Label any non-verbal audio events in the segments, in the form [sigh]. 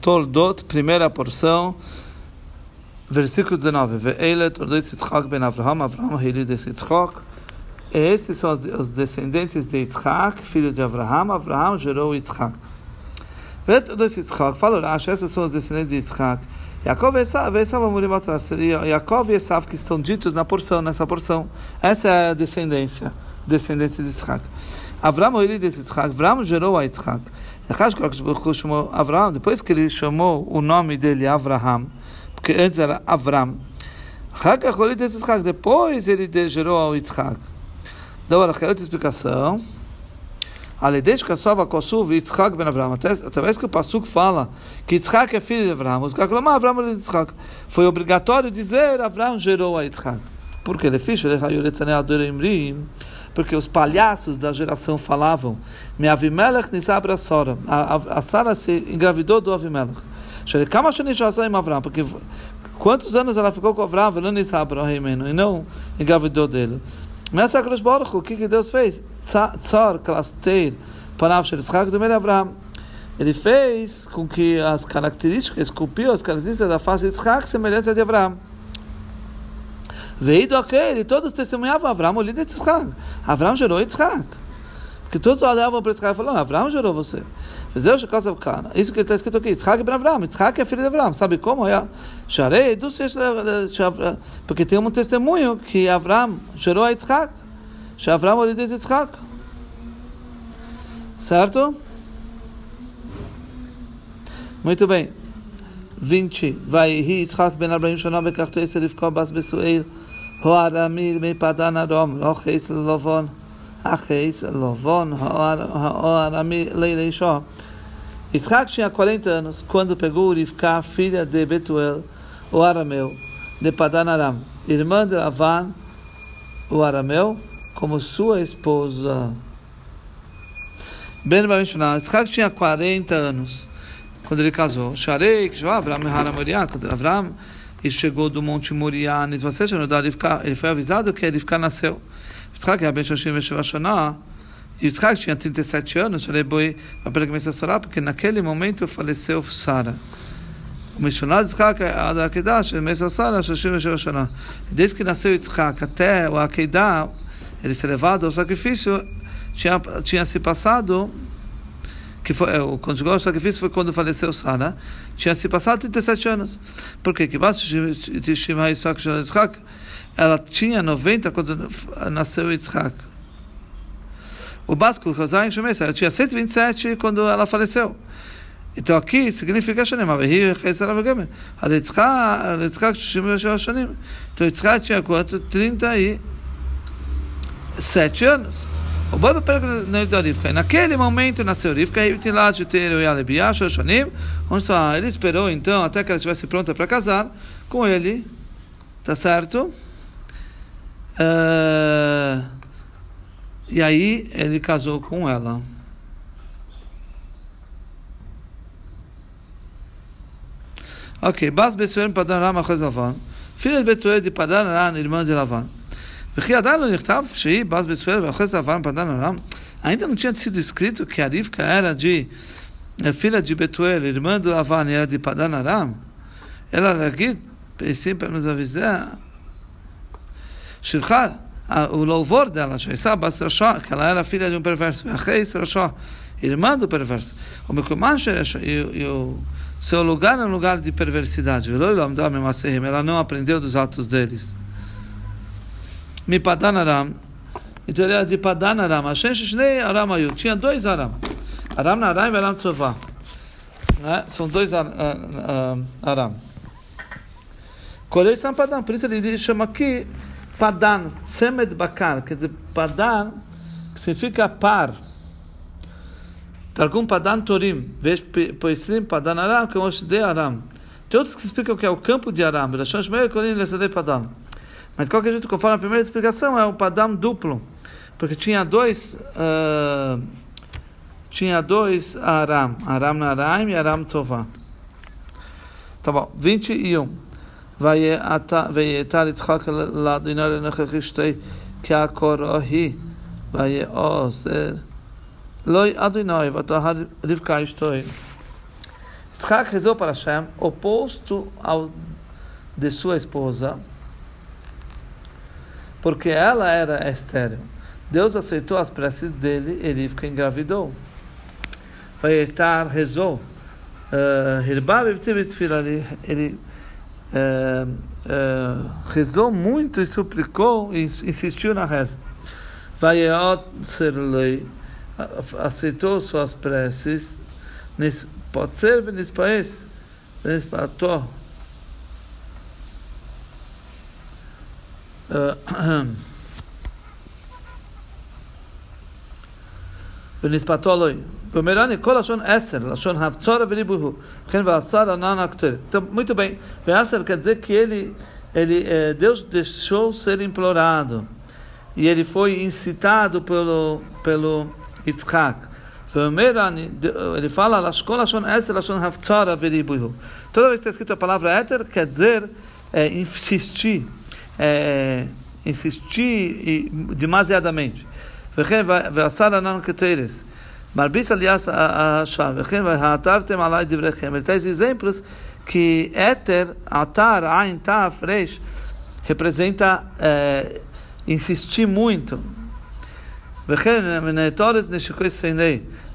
Toldot, primeira porção, versículo 19. Ve'ele Toldot Yitzchak ben Avraham, Avraham. Esses são os descendentes de Yitzchak, filhos de Avraham. Avraham gerou Yitzchak. Ve'ele Toldot Yitzchak, fala Rashi, esses são os descendentes de Yitzchak. Yaakov e Esav, Esav Amurim atrás. Seria Yaakov e Esav que estão ditos na porção, nessa porção. Essa é a descendência, descendência de Yitzchak. Avraham gerou a Yitzchak. Chamou Avraham, depois que ele chamou o nome dele Avraham, porque antes era Avram, depois ele gerou ao Yitzhak. Deu a outra explicação. Aledeish Kasova Kosuv Yitzhak ben Avram. Através que o Pasuk fala que Yitzhak é filho de Avram, os falam, Avram é Yitzhak. Foi obrigatório dizer Avram gerou a Yitzhak. Porque ele fez, ele raiou porque os palhaços da geração falavam: Me Avimelech nisabra Sora. A Sara se engravidou do Avimelech. Porque quantos anos ela ficou com Avram e não engravidou dele? Mas a Cruz Baruch, o que, que Deus fez? Avraham. Ele fez com que as características, esculpiu as características da face de Yitzhak semelhantes a de Avraham. Veio do aquele, todos testemunhavam Avram, o líder de Yitzhak. Avram gerou Yitzhak. Porque todos olhavam para Yitzhak e falavam, Avram gerou você. Isso que está escrito aqui, Yitzhak ben Avram, Yitzhak é filho de Avram. Sabe como? É? Sharei, porque tem um testemunho que Avram gerou a Yitzhak. Avram é o líder de Yitzhak. Certo? Muito bem. 20. Vai Yitzhak ben Abraham Shana bekachto Eser Rivka bas Besuel. הארמי מפדן אדום, לא חייס ללבון, החייס ללבון, הארמי לאישו. Isaac tinha 40 anos quando pegou Rivka, filha de Betuel, o arameu, de Padanaram, irmã de Avan, o arameu, como sua esposa. Ben Barishonah, Isaac tinha 40 anos quando ele casou. Sharei, que Avram, quando Avram e chegou do Monte Moriá, ele foi avisado que ele nasceu. Yitzhak tinha 37 anos, porque naquele momento faleceu Sara. O missionário Yitzhak a da Akedah, Sara, Shoshim Veshivashana. Desde que nasceu Yitzhak até o Akedah, ele ser levado ao sacrifício, tinha, tinha se passado que foi, o conjugal sacrifício foi quando faleceu Sara, tinha se passado 37 anos. Por quê? Que ela tinha 90 quando nasceu Yitzhak. O básico, ela tinha 127 quando ela faleceu. Então aqui significa Shanim, Então Yitzhak tinha quanto? 37 anos. O Baba pega Rivka. Naquele momento nasceu Rivka, e ele esperou então até que ela estivesse pronta para casar com ele, tá certo? Uh, e aí ele casou com ela. Ok, Bas Besuel Padan Ram Achaz Lavan. Filha de Betuel de Padan Ram, irmã de Lavan. וכי עדיין לא נכתב שהיא באז בסואל ואחרי זה עבר פדן ארם, ainda não tinha sido escrito que a Rivka era de filha de Betuel, irmã do Lavan, era de Padan Aram? Ela aqui, assim, para nos avisar, Shivcha, o louvor dela, Shaisa Bas Rasha, que ela era filha de um perverso, Acheis Rasha, irmã do perverso. O Mekuman e o seu lugar é um lugar de perversidade. Ela não aprendeu dos atos deles. Mi Padanaram. Então ele era de Padanaram. Hashem Shnei Aram Ayu. Tinha dois Aram. Aram Naram e Aram Tzová. Né? São dois Aram. Korei Sam Padan. Por isso ele chama aqui Padan. Tzemed Bakar. Quer dizer, Padan, que significa par. Targum Padan Torim. Veja Poisrim Padan Aram, que é o de Aram. Tem outros que explicam que é o campo de Aram. Rashon Shmeir Korin Lesadei Padan. Mas de qualquer jeito, conforme a primeira explicação, é o padam duplo. Porque tinha dois. Uh, tinha dois Aram. Aram Naraim e Aram Tzová. Tá bom. 21. ויתר יצחק לאדוני לנוכחי שתי כהקורהי ויעוזר לא אדוני ותהר רבקה אשתו Yitzhak rezou para Hashem, oposto ao de sua esposa, porque ela era estéril. Deus aceitou as preces dele e Rivka engravidou. Vaietar rezou. Eh, ele uh, uh, rezou muito e suplicou e insistiu na reza. Vaieot Serlei aceitou suas preces. Pode ser nesse país, nesse país. ונספתו אלוהי. Pomerani, kol lashon eser, lashon havtzora v'ribuhu. Chen v'asar anan akteres. Então, muito bem. Ve'aser quer dizer que ele, ele, eh, Deus deixou ser implorado. E ele foi incitado pelo, pelo Yitzhak. Ele fala, kol lashon eser, lashon havtzora v'ribuhu. Toda vez que está escrito a palavra eter, quer dizer é, insistir. é, insistir demasiadamente. Marbis, aliás, a Ele traz exemplos que éter, atar, ain, taf, resh, representa é, insistir muito.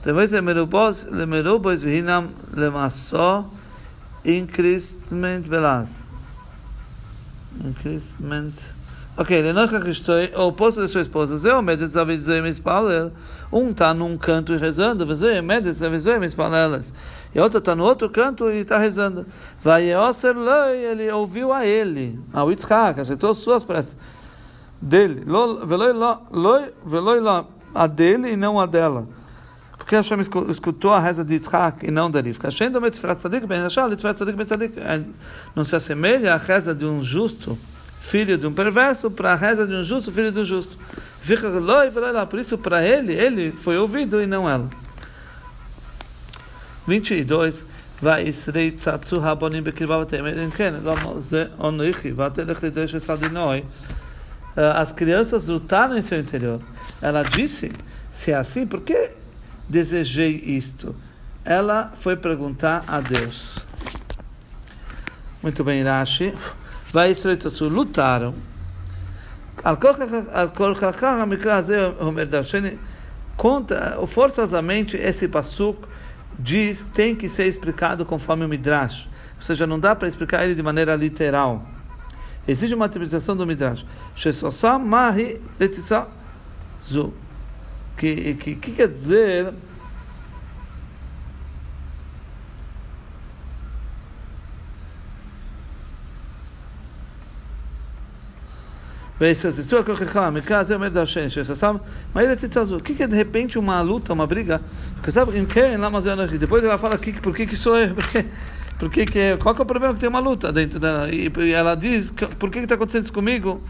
Depois é merubos, lemerubos, vinam, lemassó, incristement, velas. Increasement. Ok, Lenochach estou, o oposto de sua esposa, Zeu Medet Zavizoe Mispalel. Um está num canto e rezando, Vezeu Medet Zavizoe Mispalelas. E outro está no outro canto e está rezando. Vai Eoser Lei, ele ouviu a ele, ao Yitzhak, aceitou suas preces dele. Veloi lo a dele e não a dela porque Hashem escutou a reza de Yitzhak e não da Rivka. Hashem do Mitzvah Tzadik ben Yashar, Mitzvah Tzadik ben Tzadik. Não se assemelha à reza de um justo, filho de um perverso, para a reza de um justo, filho de um justo. Lá. Por isso, para ele, ele foi ouvido e não ela. 22. Vai Isrei Tzatzu Rabonim Bekirvavatem. Em Ken, Lomoze Onuichi, Vatelech Lidosh Sadinoi. Eh, as crianças lutaram em seu interior. Ela disse: se é assim, por que desejei isto? Ela foi perguntar a Deus. Muito bem, Rashi. Vai Israel lutaram. Conta, forçosamente, esse passuk diz tem que ser explicado conforme o Midrash. Ou seja, não dá para explicar ele de maneira literal. Exige uma interpretação do Midrash. Shesosá mahi zu. Que, que, que quer dizer O que é de repente uma luta, uma briga? Porque sabe, depois ela fala que, por que que sou eu? Por que, que, qual que é o problema que tem uma luta dentro dela? E, ela diz, por que está acontecendo isso comigo?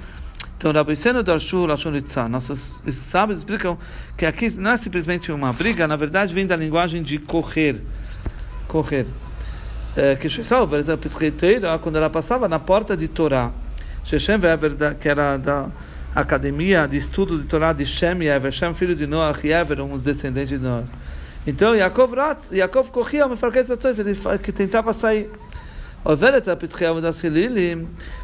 Então, Rabbi Seno Darshu Lashon Litzah, nossos sábios explicam que aqui não é simplesmente uma briga, na verdade vem da linguagem de correr. Correr. É, que quando ela passava na porta de Torá, Shechem Ever, que era da academia de estudo de Torá de Shem e Ever, Shem filho de Noah e Ever, um descendente de Noah. Então Yaakov Ratz, Yaakov corria, me falei ele que tentava sair.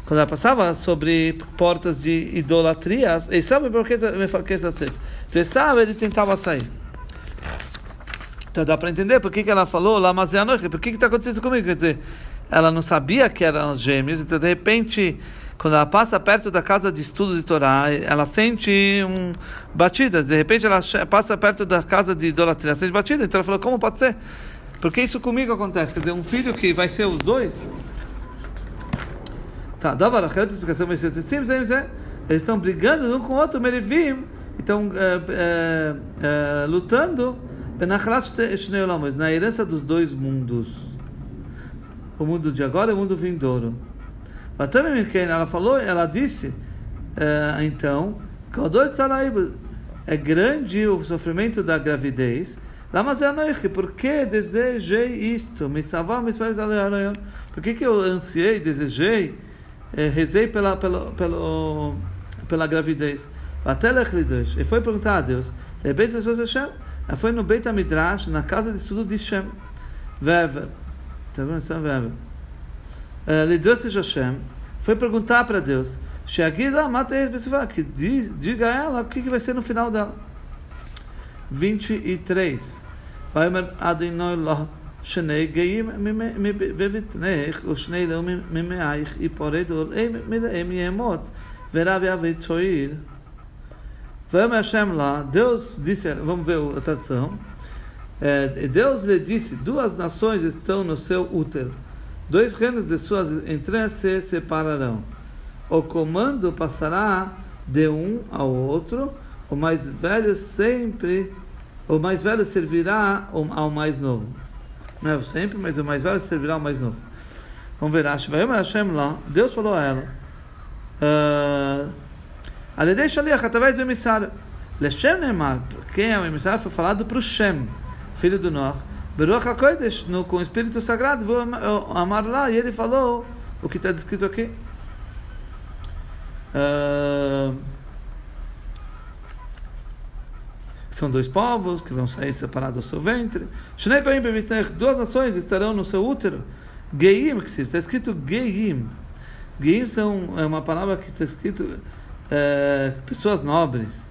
Quando ela passava sobre portas de idolatrias, ele sabe por que Então sabe, ele tentava sair. Então dá para entender por que, que ela falou lá, mas é a noite, por que está acontecendo comigo? Quer dizer, ela não sabia que eram gêmeos, então de repente quando ela passa perto da casa de estudo de Torá, ela sente um, batidas. De repente, ela passa perto da casa de idolatria, sente batidas. Então ela falou: como pode ser? Porque isso comigo acontece. Quer dizer, um filho que vai ser os dois. Tá, dava a explicação, mas eles estão brigando um com o outro, estão é, lutando na herança dos dois mundos. O mundo de agora e o mundo vindouro. Mas ela falou, ela disse, então, é grande o sofrimento da gravidez. Por que desejei isto? Me salvar, me Por que, que eu ansiei, desejei, eh, rezei pela, pela, pela, pela gravidez? E foi perguntar a Deus. Ela foi no Beit HaMidrash, na casa de estudo de Shem. Vever. Lidrosse Hashem foi perguntar para Deus, Sheagila Matei que diga a ela o que, que vai ser no final dela. 23. Vai Adonai Allah שני גאים בבטנך ושני לא ממאייך יפורדו מלאם ימות ורב יעבד צועיר. Vamos Hashem lá, Deus disse, vamos ver a tradução. É, Deus lhe disse: duas nações estão no seu útero, dois reinos de suas entranhas se separarão. O comando passará de um ao outro, o mais velho sempre, o mais velho servirá ao mais novo. Não é sempre, mas o mais velho servirá ao mais novo. Vamos ver, Hashem lá, Deus falou a ela. Uh, Aledei Shaliach, através do emissário. Leshem Neymar, quem é o emissário, foi falado para o Shem, filho do Noach. Beruach HaKodesh, no, com o Espírito Sagrado, vou amar lá, e ele falou o que está descrito aqui. Uh, são dois povos que vão sair separados do seu ventre. Duas nações estarão no seu útero. Geim, que está escrito Geim. Geim são, é uma palavra que está escrito é, pessoas nobres.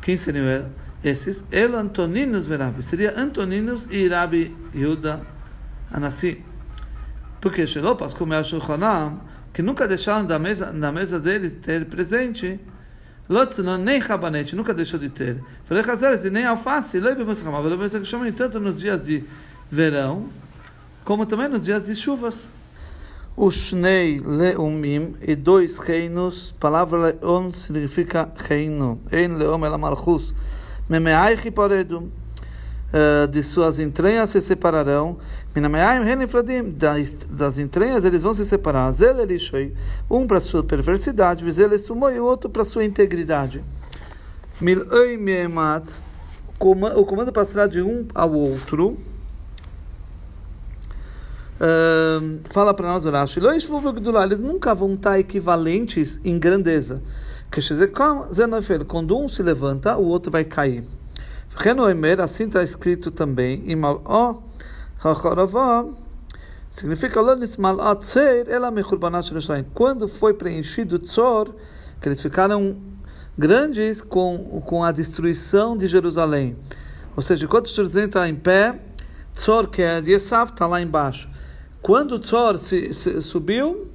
Quem seriam esses? El Antoninos Verabi. Seria Antoninos e Rabi Yehuda Anassi. Porque Shelopas, como é o Shulchanam, que nunca deixaram da mesa, na mesa deles ter presente, Lotznon, nem rabanete, nunca deixou de ter. Falei, Hazeres, nem alface, leve você chamava, leve você chama tanto nos dias de verão, como também nos dias de chuvas o Shnei Leumim e dois reinos. Palavra Leon significa reino. Ein Leom el Malchus. Memeaich paredu. Uh, de suas entranhas se separarão. Das entranhas eles vão se separar. Um para sua perversidade, e o outro para sua integridade. O comando passará de um ao outro fala para nós Urashi, eles nunca vão estar equivalentes em grandeza. Quando um se levanta, o outro vai cair. Assim está escrito também, significa quando foi preenchido Tzor, que eles ficaram grandes com, com a destruição de Jerusalém. Ou seja, quando Jerusalém está em pé, Tzor, que é de Esav, está lá embaixo. Quando Tzor se, se subiu,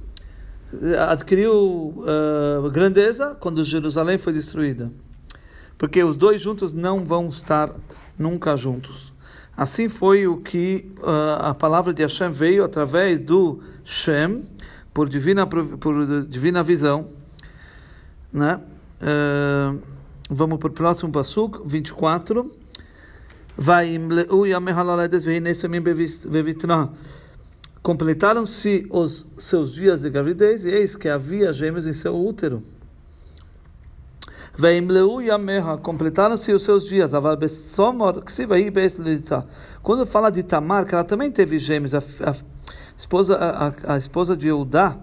adquiriu uh, grandeza quando Jerusalém foi destruída. Porque os dois juntos não vão estar nunca juntos. Assim foi o que uh, a palavra de Hashem veio através do Shem, por divina, por divina visão. Né? Uh, vamos para o próximo Pasuk, 24. Vai. Completaram-se os seus dias de gravidez e eis que havia gêmeos em seu útero. Completaram-se os seus dias. Quando fala de Tamar, que ela também teve gêmeos, a, a esposa, a, a esposa de Eudá,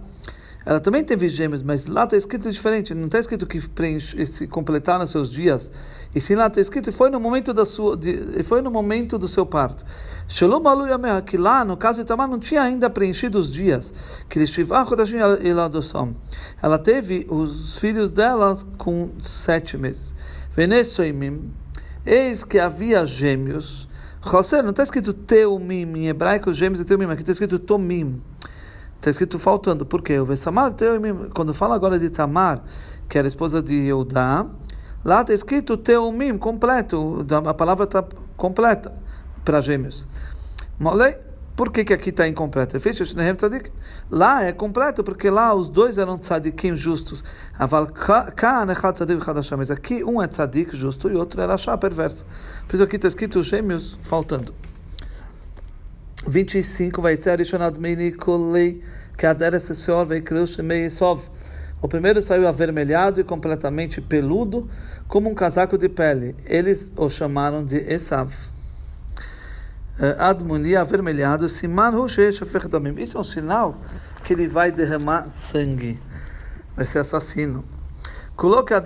ela também teve gêmeos, mas lá está escrito diferente. Não está escrito que preenche, se completaram seus dias. E sim lá está escrito foi no momento da sua, de, foi no momento do seu parto. Shalom que lá no caso de Tamar não tinha ainda preenchido os dias. Que ela teve os filhos delas com sete meses. Venesoimim, eis que havia gêmeos. José, não está escrito teumim em hebraico, gêmeos e teumim, aqui está escrito tomim. Está escrito faltando. Por quê? O Vesamar, quando fala agora de Tamar, que era esposa de Eudá, lá está escrito Teumim, completo. A palavra está completa para gêmeos. Molei. Por que, que aqui está incompleto? Lá é completo, porque lá os dois eram tzadikim justos. Mas aqui um é tzadik justo e outro era chá perverso. Por isso aqui está escrito gêmeos faltando. 25 vai ser adicionado Minikolei, que aderes Senhor vai Sov. O primeiro saiu avermelhado e completamente peludo, como um casaco de pele. Eles o chamaram de Esav. Eh, Admuni avermelhado, Siman Isso é um sinal que ele vai derramar sangue. Vai ser assassino. Coloque a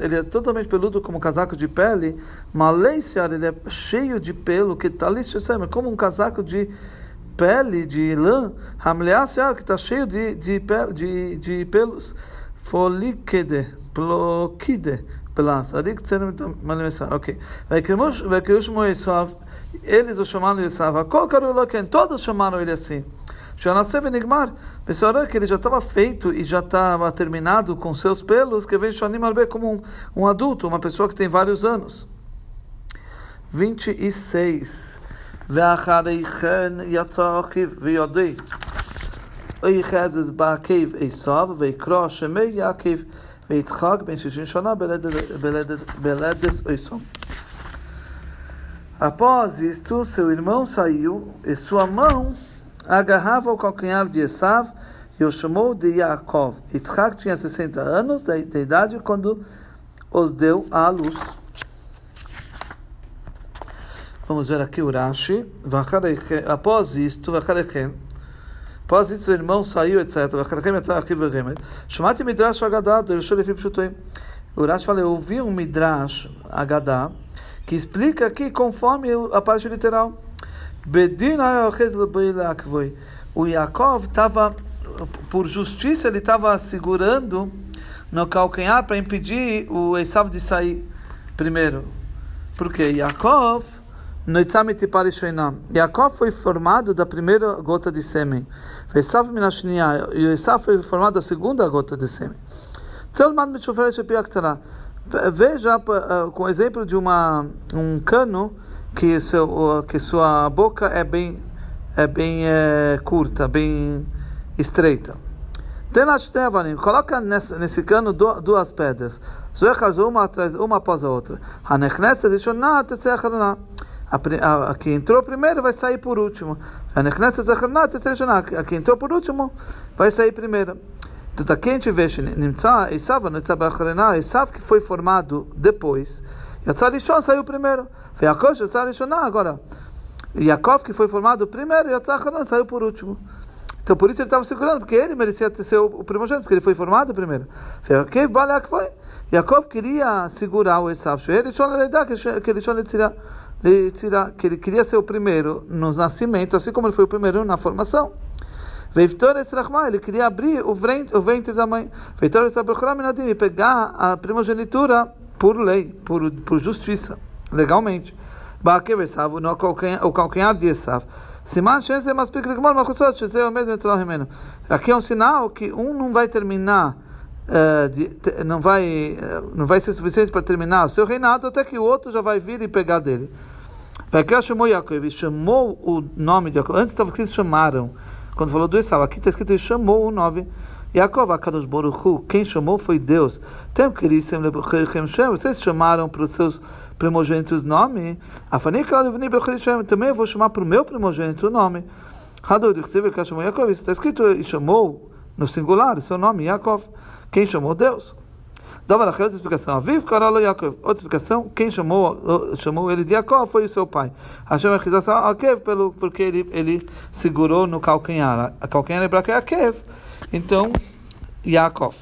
ele é totalmente peludo como um casaco de pele, Maleiseat, ele é cheio de pelo, que está como um casaco de pele, de lã, Hamleá que está cheio de, de, de, de pelos, Folikede, Plokide, pelas. Malimessar. Ok. Eles o chamaram Karuloken? Todos chamaram ele assim. Já nasceu Benigmar. Pessoal, que ele já estava feito e já estava terminado com seus pelos, que vem Shonim Albe como um, um adulto, uma pessoa que tem vários anos. 26. ואחרי כן יצא אחיו ויודע. ויחזז בעקב עשיו ויקרא שמי יעקב ויצחק בן שישים שנה בלדס עשיו. Após isto, seu irmão saiu e sua mão agarrava o calcanhar de Esav e o chamou de Yaakov. Yitzhak tinha 60 anos de idade quando os deu à luz. Vamos ver aqui o Rashi. Após isto, após isso, o irmão saiu, etc. Chamate Midrash Agadá, o Rashi fala, eu ouvi um Midrash Agadá, que explica aqui conforme a parte literal. O Yaakov estava, por justiça, ele estava segurando no calcanhar para impedir o Esav de sair primeiro. Porque Yaakov Yaakov foi formado da primeira gota de sêmen. E Esav foi formado da segunda gota de sêmen. Veja com o exemplo de uma, um cano que, seu, que sua boca é bem, é bem é, curta, bem estreita. Coloca nesse, nesse cano duas pedras. Uma, atrás, uma após a outra. A, a, a, que entrou primeiro vai sair por último. A que entrou por último vai sair primeiro. Então, aqui a gente vê Esav que foi formado depois. Yatzar Rishon saiu primeiro. Yaakov Yatzar Rishon agora. Yaakov que foi formado primeiro, Yatzar saiu por último. Então por isso ele estava segurando, porque ele merecia ser o primogênito, porque ele foi formado primeiro. Yaakov Balak foi. Yaakov queria segurar o Esav. Que ele que ele queria ser o primeiro no nascimento, assim como ele foi o primeiro na formação. Ele queria abrir o ventre, o ventre da mãe. E pegar a primogenitura por lei, por, por justiça, legalmente. O calcanhar de Esav. Aqui é um sinal que um não vai terminar Uh, de, não vai uh, não vai ser suficiente para terminar o seu reinado até que o outro já vai vir e pegar dele. Vai que chamou Yaakov, chamou o nome de Yaakov. Antes estava escrito chamaram. Quando falou do Esau, aqui está escrito ele chamou o nome. Yaakov, Akadosh Boruchu, quem chamou foi Deus. Tem que vocês chamaram para os seus primogênitos nome. Também eu vou chamar para o meu primogênito o nome. Está escrito e chamou no singular, seu nome, Yaakov. Quem chamou Deus? Dava outra explicação. Aviv Karalo Yaakov. Outra explicação. Quem chamou, chamou ele de Yaakov foi o seu pai. Hashem Achização Akev, pelo, porque ele, ele segurou no calcanhar. A calcanhar é para Akev. Então, Yaakov.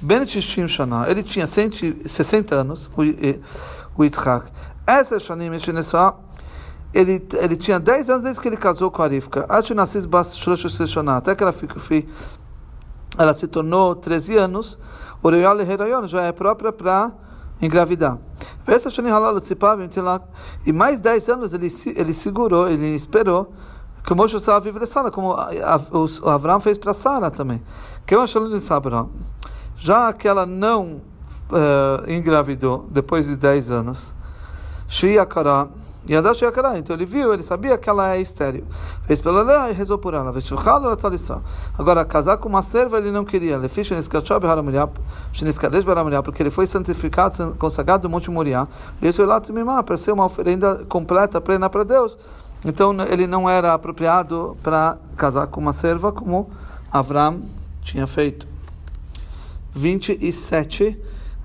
Ben Shishim Shana. Ele tinha 60 anos, o, Yitzhak. Essa Shanim Shinesua ele, ele tinha 10 anos desde que ele casou com a Rivka. Até que ela, ela se tornou 13 anos. O Real já é própria para engravidar. E mais 10 anos ele, ele segurou, ele esperou que o Moshe estava vivo Sara, como o Avram fez para Sara também. Que eu já que ela não uh, engravidou depois de 10 anos, Shiakara, Yadash Yakara, então ele viu, ele sabia que ela é estéreo. Fez pela lei e rezou por ela. Agora, casar com uma serva ele não queria. Porque ele foi santificado, consagrado do Monte Moriá. E isso lá para ser uma oferenda completa, plena para Deus. Então ele não era apropriado para casar com uma serva como Avram tinha feito. 27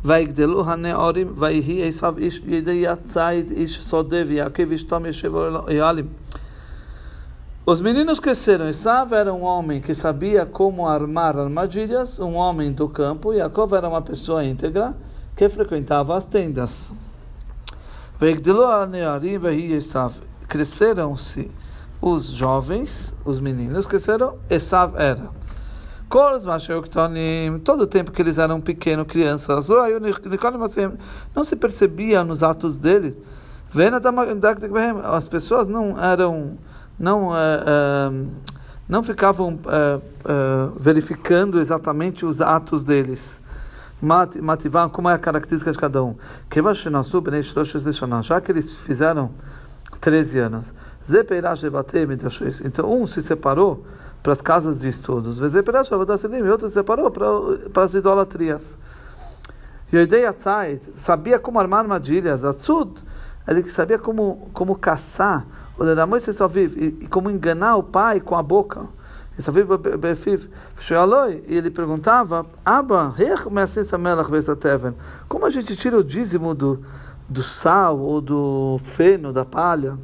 ויגדלו הנערים, ויהי עשיו איש ידי הציד, איש שדה, ויעקב אשתם ישב אוהלים. Os meninos cresceram. Esav era um homem que sabia como armar armadilhas, um homem do campo. E Jacob era uma pessoa íntegra que frequentava as tendas. Cresceram-se os jovens, os meninos, cresceram, Esav era. Todo o tempo que eles eram pequenos, crianças, não se percebia nos atos deles. As pessoas não eram, não, uh, uh, não ficavam uh, verificando exatamente os atos deles. Mativam, como é a característica de cada um. Já que eles fizeram 13 anos. Então, um se separou para as casas de estudos. E outro se separou para, para as idolatrias. Yodei Atzait sabia como armar armadilhas. Atzud, ele sabia como, como caçar. E, e como enganar o pai com a boca. E ele perguntava, Abba, como a gente tira o dízimo do, do sal ou do feno, da palha?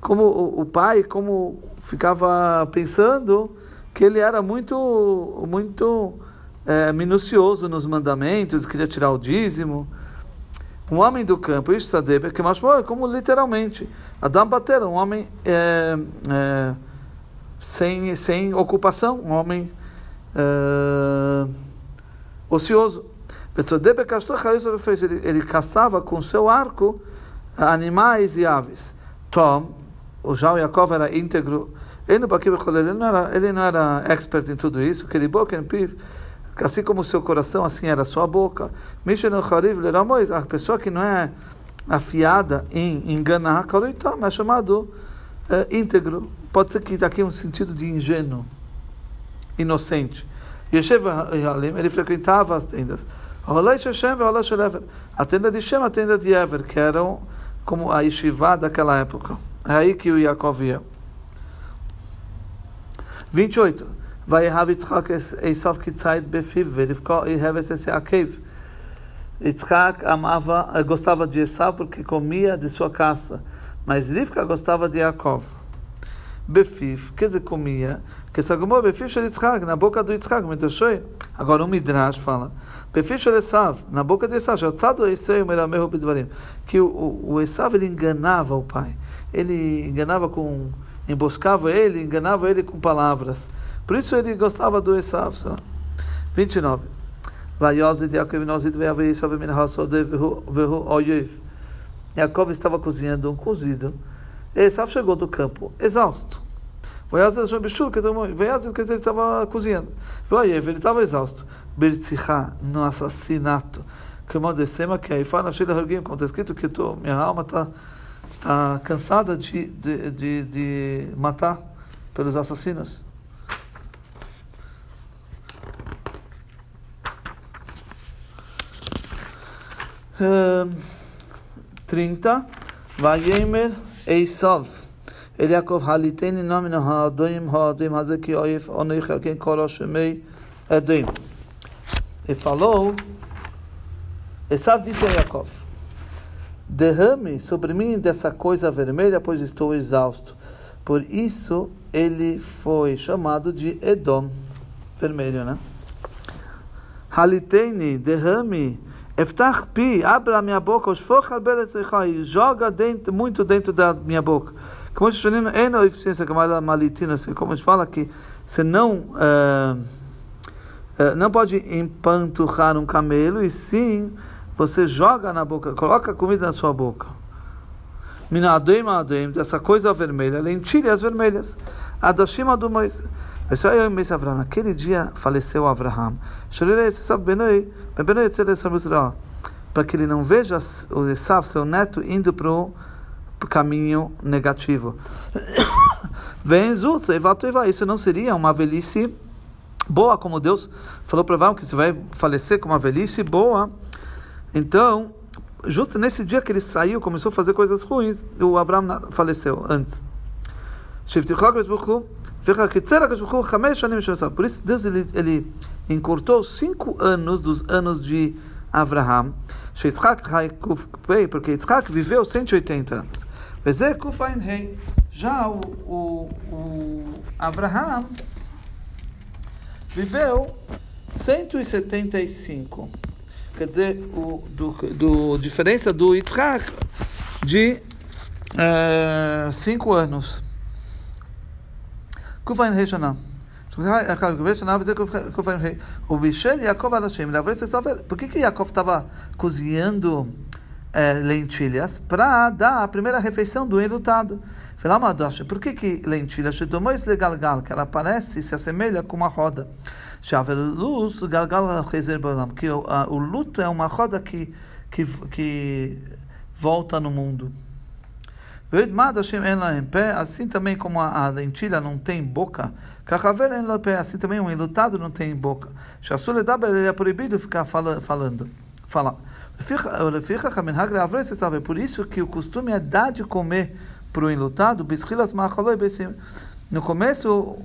Como o, pai, como ficava pensando que ele era muito, muito é, minucioso nos mandamentos, queria tirar o dízimo. Um homem do campo, isso sabe, que mais como literalmente, Adam bater, um homem é, é, sem, sem ocupação, um homem é, ocioso. Ele, ele caçava com seu arco animais e aves. Tom, o João Yaakov era íntegro, ele não era, ele não era expert em tudo isso, que ele boca assim como seu coração, assim era sua boca. A pessoa que não é afiada em enganar, é chamado é, íntegro. Pode ser que aqui um sentido de ingênuo, inocente. Ele frequentava as tendas. A tenda de Shem, a tenda de Ever, que eram como a Yeshiva daquela época. É aí que o Yaakov ia. 28. Vai Rav Yitzchak Esav Kitzait Befiv, Verivko e Heves esse Akev. Yitzchak amava, gostava de Esav porque comia de sua caça, mas Rivka gostava de Yaakov. Befif, quer dizer, comia, que sagumou Befif de Yitzhak, na boca do Yitzhak, Midrashoi. Agora o Midrash fala, Befif de Esav, na boca de Esav, Shatzadu Eseu Meramehu Bidvarim, que o, o Esav ele enganava o pai, ele enganava com, emboscava ele, enganava ele com palavras. Por isso ele gostava do Esav. 29. Vayozid Yaakov Nozid Ve'avei Esav Min Hasodev Vehu Oyev. Yaakov estava cozinhando um cozido. Esav chegou do campo, exausto. Vayozid Shobishur, quer dizer, ele estava cozinhando. Ve'oyev, ele estava exausto. Bertzichá, no assassinato. Que Modessema, que aí fala, como está escrito, que tô, minha alma está tá cansada de, de, de, de matar pelos assassinos. Um, 30. Vayemer Eisov. Eliakov haliteni nomina ha'adoim ha'adoim hazeki oif onoich alken koro shemei adoim. Ele falou, Esav disse a Yaakov, derrame sobre mim dessa coisa vermelha, pois estou exausto. Por isso ele foi chamado de Edom, vermelho, né? Haliteni, derrame, Eftach pi, abra minha boca, os e joga dentro, muito dentro da minha boca. Como a gente como a gente fala que você não... Uh, eh, não pode empanturrar um camelo, e sim você joga na boca, coloca comida na sua boca. Minadoim adoim, dessa coisa vermelha, lentilhas vermelhas. Adoshima do Moisés. Naquele dia faleceu Avraham. Para que ele não veja o Esav, seu neto, indo para o caminho negativo. [coughs] Isso não seria uma velhice boa, como Deus falou para Abraão que você vai falecer com uma velhice boa. Então, justo nesse dia que ele saiu, começou a fazer coisas ruins, o Abraão faleceu antes. Por isso Deus ele, ele encurtou cinco anos dos anos de Abraham. Porque Yitzhak viveu 180 anos. Já o, o, o Abraham viveu 175. Quer dizer, o, do, do diferença do Yitzhak de é, cinco anos. Kufain Reishanah. O Bishel Yaakov Adashem. Por que que Yaakov estava cozinhando lentilhas? Para dar a primeira refeição do enlutado. Por que que lentilhas? Que ela parece, se assemelha com uma roda. Que o, o luto é uma roda que, que, que volta no mundo. Assim também como a, lentilha não tem boca, assim também um enlutado não tem boca. Ele é proibido ficar falando. Falar. Por isso que o costume é dar de comer para o enlutado, no começo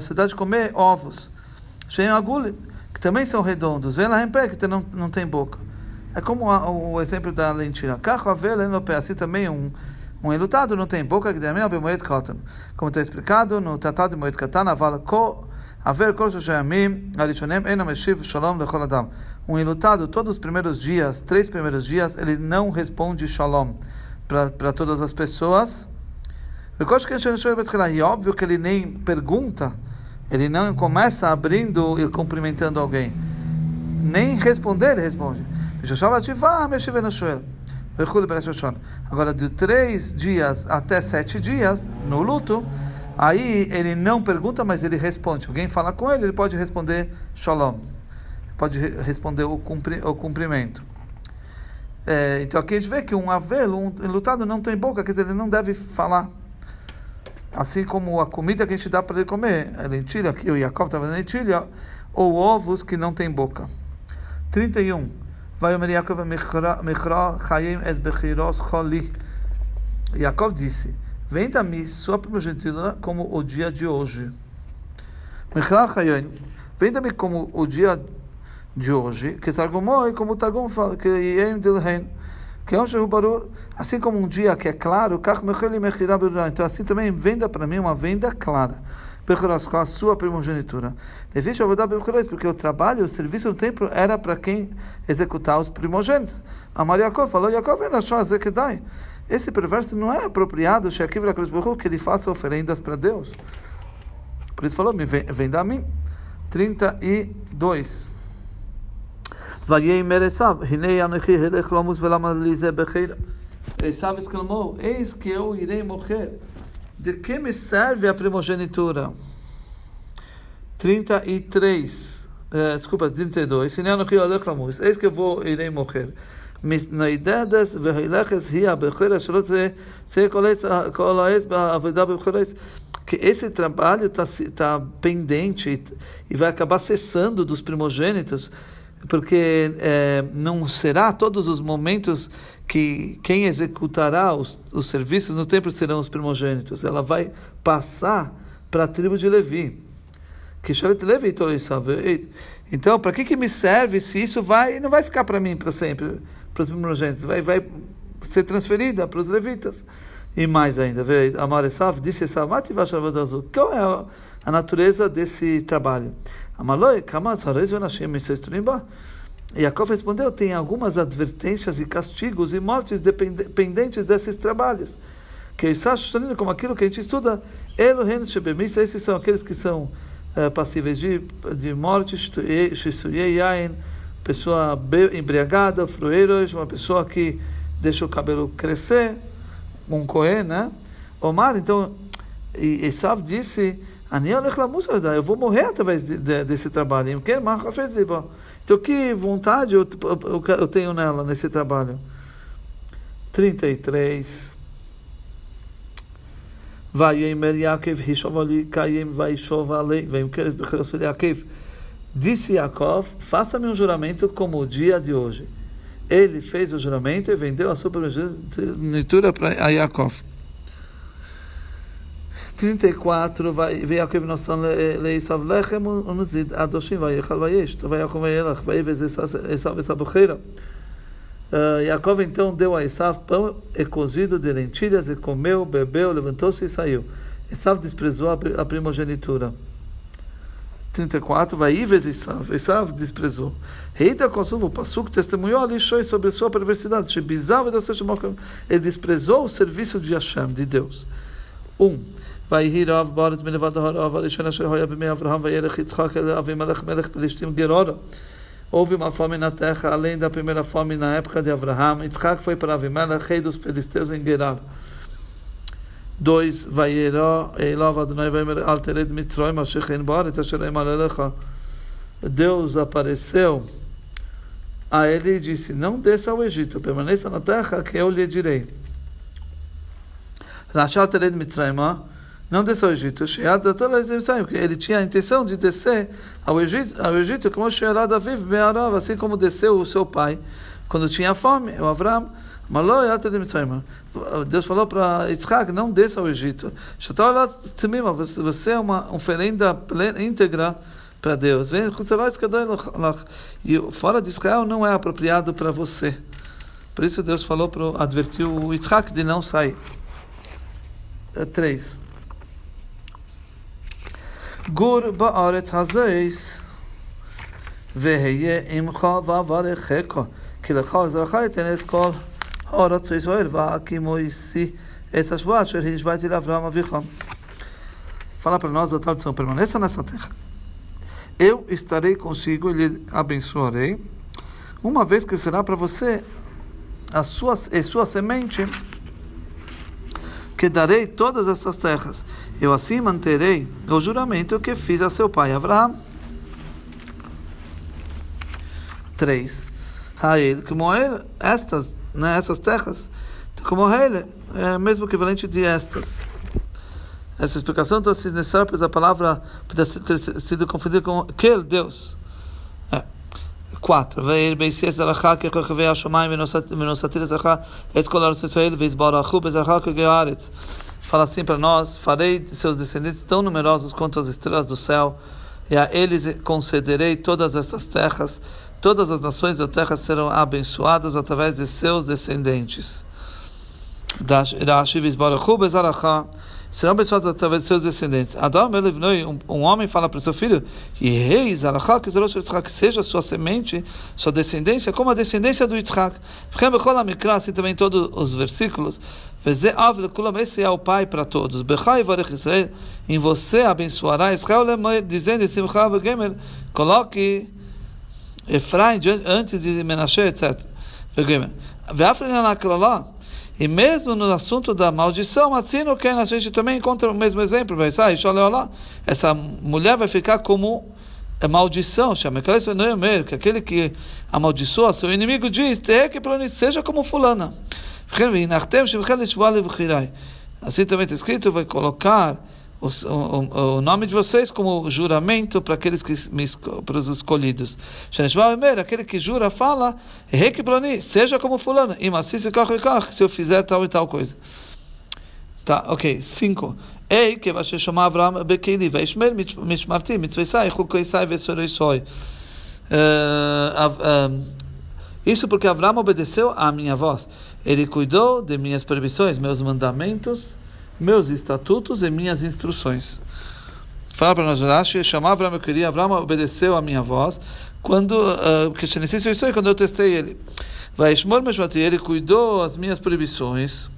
se dá de comer ovos, que também são redondos, que não, não tem boca. É como o exemplo da lentilha. Assim também um um enlutado não tem boca que demem moed katan. Como está explicado no Tratado de Moed Katan, avala ko haver kol shayamim alishonem ena meshiv shalom lechol adam. Um enlutado, todos os primeiros dias, três primeiros dias, ele não responde shalom para todas as pessoas. E óbvio que ele nem pergunta, ele não começa abrindo e cumprimentando alguém. Nem responder, ele responde. Agora, de três dias até sete dias, no luto, aí ele não pergunta, mas ele responde. Alguém fala com ele, ele pode responder shalom. Pode responder o, cumpri, o cumprimento. É, então aqui a gente vê que um avelo, um não tem boca, quer dizer, ele não deve falar. Assim como a comida que a gente dá para ele comer, a lentilha, aqui o Yaakov estava na lentilha, ou ovos que não tem boca. 31. Vaiomer Yaakov Mechra Chaim Es Bechiros Choli. Yaakov disse: Venda-me sua primogenitura como o dia de hoje. Mechra Chaim, venda-me como o dia de hoje, que Sargumoi, como Targum fala, que Yem Dilhen, que é um barulho, assim como um dia que é claro, então assim também venda para mim uma venda clara com a sua primogenitura. Deveja eu vou dar Porque o trabalho, o serviço no templo era para quem executar os primogênitos. A Maria Yaakov falou: Yaakov Esse perverso não é apropriado, que ele faça oferendas para Deus. Por isso falou: vem, vem da mim. 32. Vayei meresav, hinei anochi helech lomus velamalize becheira. Esav exclamou: Eis que eu irei morrer de que me serve a primogenitura? 33, uh, desculpa, 32. Se não, eis que eu vou, irei morrer. מתניידדת והילכס היא הבכורה שלא תהיה כל העת בעבודה בבכורס. Que esse trabalho está tá pendente e vai acabar cessando dos primogênitos, porque é, não será todos os momentos que quem executará os, os serviços no templo serão os primogênitos. Ela vai passar para a tribo de Levi. Que Levi Então, para que, que me serve se isso vai não vai ficar para mim para sempre, para os primogênitos? Vai, vai ser transferida para os levitas. E mais ainda, Amar Esav disse Esav, qual é a, natureza desse trabalho? Amaloi, Kamaz, Harez, Venashim, Yaakov respondeu: tem algumas advertências e castigos e mortes dependentes desses trabalhos. Que como aquilo que a gente estuda, esses são aqueles que são uh, passíveis de, de morte, pessoa embriagada, frueiros, uma pessoa que deixa o cabelo crescer, um coé, né? Omar, então, e Esav disse eu vou morrer através de, de, desse trabalho. Então, que vontade eu, eu, eu tenho nela, nesse trabalho? 33. Vayemer Yaakov, Hishovali, Kayem, Vaishovale, Vayemkeres, Becherasul Yaakov. Disse Yaakov: Faça-me um juramento como o dia de hoje. Ele fez o juramento e vendeu a sua primogenitura para Yaakov. 34 vai Yaakov noção eh, leisav lechem unzid adoshim vai Yechal vai Yesh vai Yaakov vai Elach vai Evez Esav essa bocheira. Ah, Jacob então deu a Esav pão e cozido de lentilhas e comeu, bebeu, levantou-se e saiu. Esav desprezou a primogenitura. 34 vai Ives e Esav Esav desprezou. Reita Kosovo Passuk testemunhou a Lishoi sobre sua perversidade. Shebizav ele desprezou o serviço de Hashem, de Deus. 1. Um, ויהי רב בארץ מלבד הרב הראשון אשר היה בימי אברהם וילך יצחק אל אבימלך מלך פלישתים גרורה. Houve uma fome na terra, além da primeira fome na época de Abraão. Yitzhak foi para Avimelech, rei dos filisteus em Gerar. 2. Vayera Elov Adonai Vaimer Altered Mitzroim Asher Chen Baretz Asher Emalelecha. Deus apareceu a ele e disse: Não desça ao Egito, permaneça na terra que eu lhe direi. Rachal Tered Mitzrayim não desceu ao Egito, ele tinha a intenção de descer ao Egito, ao Egito como Shearad Aviv Be'arav, assim como desceu o seu pai quando tinha fome, o Avram. Deus falou para Yitzhak, não desça ao Egito. Você é uma oferenda plena, íntegra para Deus. E fora de Israel não é apropriado para você. Por isso Deus falou para advertir o Yitzhak de não sair. 3. גור בארץ הזויס, והיה עמך ואברכך, כי לך עזרך יתן את כל הארץ ישראל, והקימו איסי essa השבועה אשר השבעתי לאברהם אביך. Fala para nós a tradução, permaneça nessa terra. Eu estarei consigo e lhe abençoarei, uma vez que será para você a sua, e sua semente que darei todas essas terras. Eu assim manterei o juramento que fiz a seu pai Abraão. 3. Hael, como ele, estas, né, essas terras, como ele, é mesmo equivalente de estas. Essa explicação então, se necessária, pois a palavra pode ter sido confundida com aquele Deus. 4. Veir Beisir Zerachá, que Rechevei Hashamayim, Menosatir Zerachá, Escolar Israel, Veisbarachu, Bezerachá, Gearetz. Fala assim para nós: Farei de seus descendentes tão numerosos quanto as estrelas do céu, e a eles concederei todas estas terras. Todas as nações da terra serão abençoadas através de seus descendentes. Rashi Veisbarachu, Bezerachá serão abençoados através de seus descendentes. Adam um homem fala para o seu filho, que seja sua semente, sua descendência, como a descendência do Yitzhak. Assim também todos os versículos. Esse é o Pai para todos. Em você abençoará Israel, dizendo, coloque Efraim antes de Menashe, etc. E mesmo no assunto da maldição, a gente também encontra o mesmo exemplo. Vai sair, essa mulher vai ficar como a maldição, chama que aquele que amaldiçoa seu inimigo diz, seja como fulana. Assim também está escrito, vai colocar o, o, o, nome de vocês como juramento para aqueles que para os escolhidos. Aquele que jura fala, seja como fulano, se eu fizer tal e tal coisa. Tá, ok. Cinco. Ei, que vai chamar Abraham Bekeli, vai Ishmael Mishmarti, Mitzvesai, Chukoisai, Vesoroisoi. Isso porque Abraão obedeceu à minha voz. Ele cuidou de minhas proibições, meus mandamentos meus estatutos e minhas instruções. Fala para nós, Rashi, chamava Abraão, eu queria, Abraão obedeceu a minha voz, quando, uh, que isso quando eu testei ele. Vai, Shmor Meshmati, ele cuidou as minhas proibições.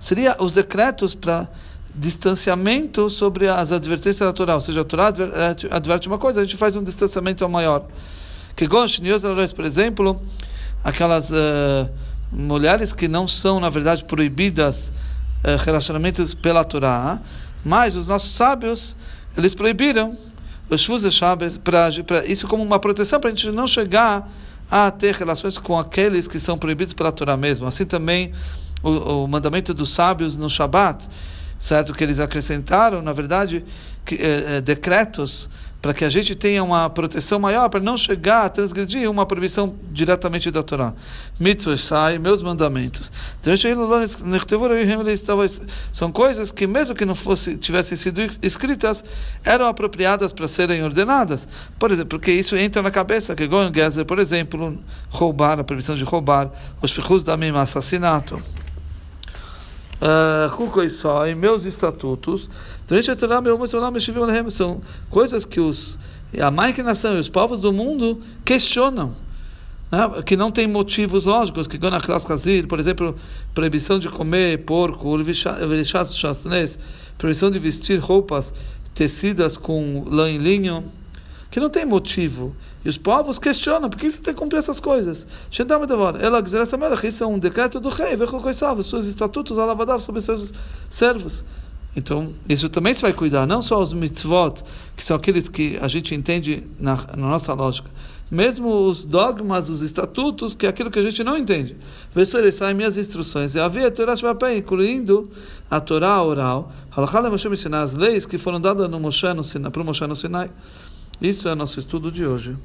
Seria os decretos para distanciamento sobre as advertências da Torá. Ou seja, a Torá adverte uma coisa, a gente faz um distanciamento maior. Que por exemplo, aquelas. Uh, mulheres que não são, na verdade, proibidas eh, relacionamentos pela Torá, mas os nossos sábios, eles proibiram os Shvuzes para isso como uma proteção, para a gente não chegar a ter relações com aqueles que são proibidos pela Torá mesmo. Assim também o, o mandamento dos sábios no Shabat, certo? Que eles acrescentaram, na verdade, que, eh, eh decretos para que a gente tenha uma proteção maior, para não chegar a transgredir uma proibição diretamente da Torá. Mitzvah sai, meus mandamentos. São coisas que, mesmo que não fosse, tivessem sido escritas, eram apropriadas para serem ordenadas. Por exemplo, porque isso entra na cabeça, que Goyen Gezer, por exemplo, roubar, a proibição de roubar, os fichus da mim, assassinato. Só em meus estatutos, são coisas que os, a nação e os povos do mundo questionam. Né? que não tem motivos lógicos, que por exemplo, proibição de comer porco, proibição de vestir roupas tecidas com lã e linho, que não tem motivo. E os povos questionam, por que você tem que cumprir essas coisas? Isso é um decreto do rei, os seus estatutos alavadavam sobre seus servos. Então, isso também se vai cuidar, não só os mitzvot, que são aqueles que a gente entende na, na nossa lógica, mesmo os dogmas, os estatutos, que é aquilo que a gente não entende. Versores saem minhas instruções, e havia Torá Shabbat, incluindo a Torá oral, as leis que foram dadas no Moshe para o Moshe no Sinai. Isso é nosso estudo de hoje.